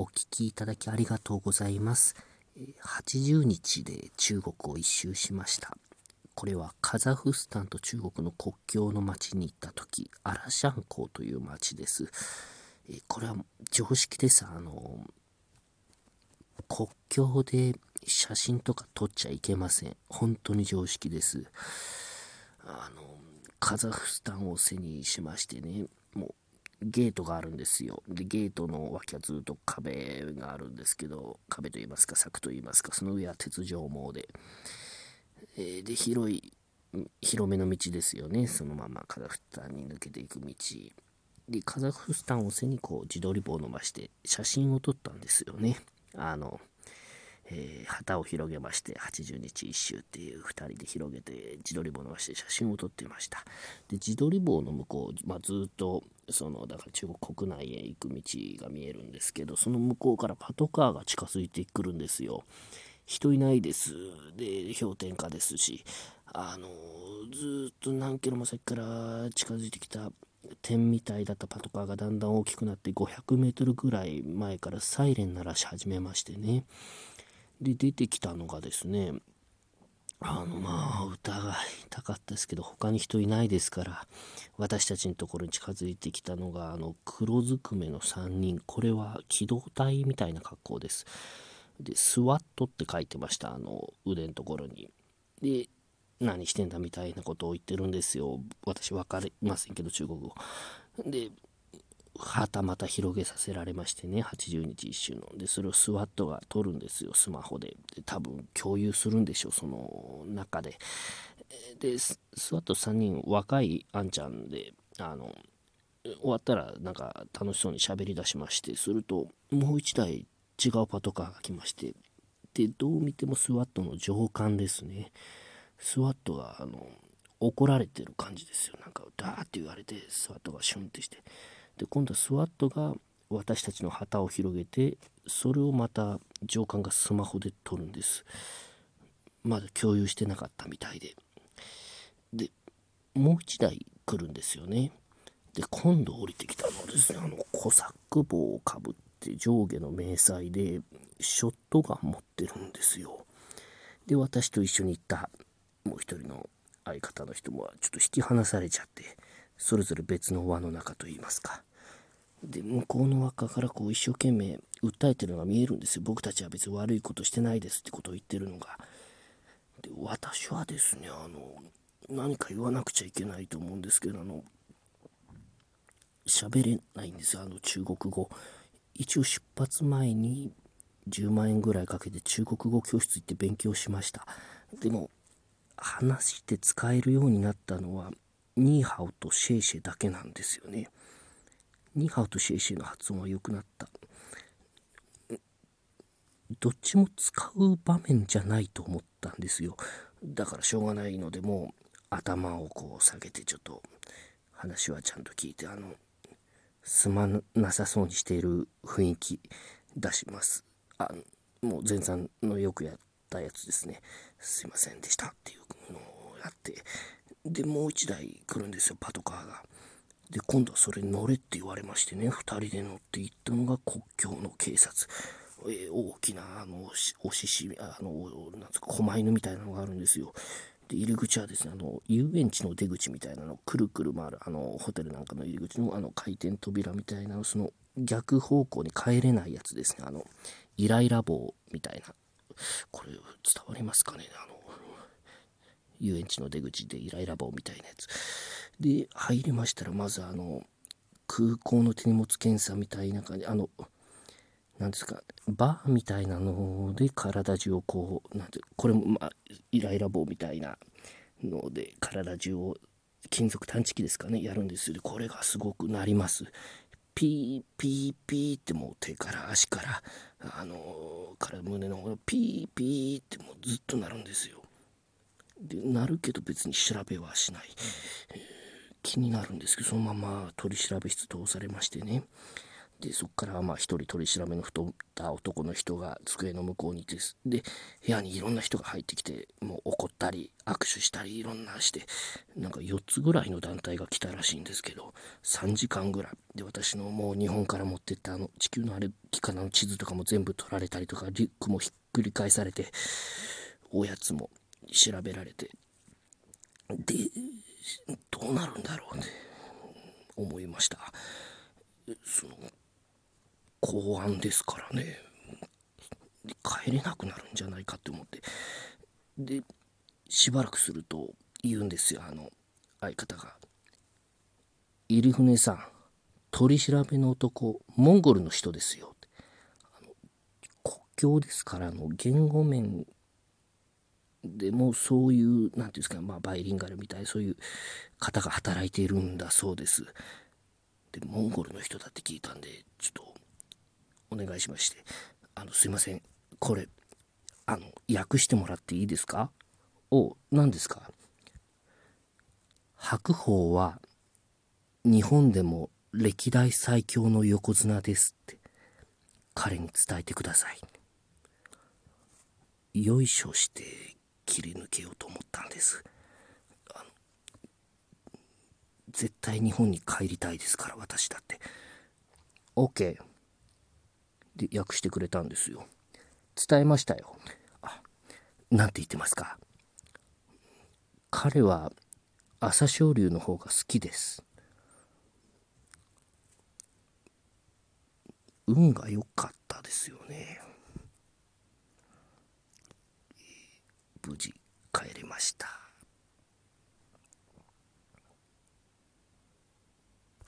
お聞きいただきありがとうございます。80日で中国を一周しました。これはカザフスタンと中国の国境の町に行った時、アラシャン港という町です。これは常識です。あの、国境で写真とか撮っちゃいけません。本当に常識です。あの、カザフスタンを背にしましてね、ゲートがあるんですよ。で、ゲートの脇はずっと壁があるんですけど、壁といいますか、柵といいますか、その上は鉄条網で、えー、で、広い、広めの道ですよね。そのままカザフスタンに抜けていく道。で、カザフスタンを背にこう自撮り棒を伸ばして写真を撮ったんですよね。あの、えー、旗を広げまして80日一周っていう2人で広げて自撮り棒を伸ばして写真を撮っていました。で自撮り棒の向こう、まあ、ずっとそのだから中国国内へ行く道が見えるんですけどその向こうからパトカーが近づいてくるんですよ。人いないです。で氷点下ですしあのずっと何キロも先から近づいてきた点みたいだったパトカーがだんだん大きくなって500メートルぐらい前からサイレン鳴らし始めましてね。で、出てきたのがですね、あの、まあ、疑いたかったですけど、他に人いないですから、私たちのところに近づいてきたのが、あの、黒ずくめの3人。これは機動隊みたいな格好です。で、スワットって書いてました、あの、腕のところに。で、何してんだみたいなことを言ってるんですよ。私分かりませんけど、中国語。で、はたまた広げさせられましてね、80日一周の。で、それをスワットが撮るんですよ、スマホで。で、多分共有するんでしょう、その中で。で、スワット3人、若いあんちゃんで、あの、終わったらなんか楽しそうに喋り出しまして、すると、もう1台違うパトカーが来まして、で、どう見てもスワットの上官ですね。スワットが、あの、怒られてる感じですよ。なんか、ダーって言われて、スワットがシュンってして。で今度はスワットが私たちの旗を広げてそれをまた上官がスマホで撮るんです。まだ共有してなかったみたいで。でもう一台来るんですよね。で今度降りてきたのはですねあのコサック帽をかぶって上下の迷彩でショットガン持ってるんですよ。で私と一緒に行ったもう一人の相方の人もちょっと引き離されちゃって。それぞれ別の輪の中といいますかで、向こうの輪っかからこう一生懸命訴えてるのが見えるんですよ。僕たちは別に悪いことしてないですってことを言ってるのが。で、私はですね、あの、何か言わなくちゃいけないと思うんですけど、あの、喋れないんですよ、あの中国語。一応出発前に10万円ぐらいかけて中国語教室行って勉強しました。でも、話して使えるようになったのは、ニーハオとシェイシェだけなんですよね。ニーハオとシェイシェの発音は良くなった。どっちも使う場面じゃないと思ったんですよ。だからしょうがないので、もう頭をこう下げてちょっと話はちゃんと聞いて、あの、すまなさそうにしている雰囲気出します。あもう前山のよくやったやつですね。すいませんでしたっていうのをやって、で、もう一台来るんですよ、パトカーが。で、今度はそれ乗れって言われましてね、2人で乗って行ったのが国境の警察。えー、大きな、あの、おしし、あの、なんつか、狛犬みたいなのがあるんですよ。で、入り口はですね、あの、遊園地の出口みたいなの、くるくる回る、あの、ホテルなんかの入り口の、あの、回転扉みたいな、その、逆方向に帰れないやつですね。あの、イライラ棒みたいな。これ、伝わりますかねあの、遊園地の出口でイライラ棒みたいなやつ。で、入りましたら、まずあの、空港の手荷物検査みたいな感じ、あの、なんですか、バーみたいなので体中をこう、なんて、これも、まあ、イライラ棒みたいなので体中を金属探知機ですかね、やるんですよ。これがすごくなります。ピーピーピーってもう手から足から、あのから胸のピーピーってもうずっとなるんですよ。で、なるけど別に調べはしない。えー気になるんですけど、そのまま取り調べ室通されましてね。でそこからまあ一人取り調べの太った男の人が机の向こうにいてで部屋にいろんな人が入ってきてもう怒ったり握手したりいろんなしてなんか4つぐらいの団体が来たらしいんですけど3時間ぐらいで私のもう日本から持ってったあの地球の歩き方の地図とかも全部取られたりとかリュックもひっくり返されておやつも調べられて。でどうなるんだろうって思いました。その公安ですからね。帰れなくなるんじゃないかって思って。でしばらくすると言うんですよ。あの相方が「入船さん取り調べの男モンゴルの人ですよ」あの国境ですからの言語面でもそういう何て言うんですかまあバイリンガルみたいそういう方が働いているんだそうです。でモンゴルの人だって聞いたんでちょっとお願いしまして、あの、すいません、これ、あの、訳してもらっていいですか？お、何ですか？白鵬は、日本でも歴代最強の横綱ですって、彼に伝えてください。よいしょして切り抜けようと思ったんです。絶対日本に帰りたいですから、私だって。OK。で訳してくれたんですよ伝えましたよあなんて言ってますか彼は朝青龍の方が好きです運が良かったですよね無事帰りました。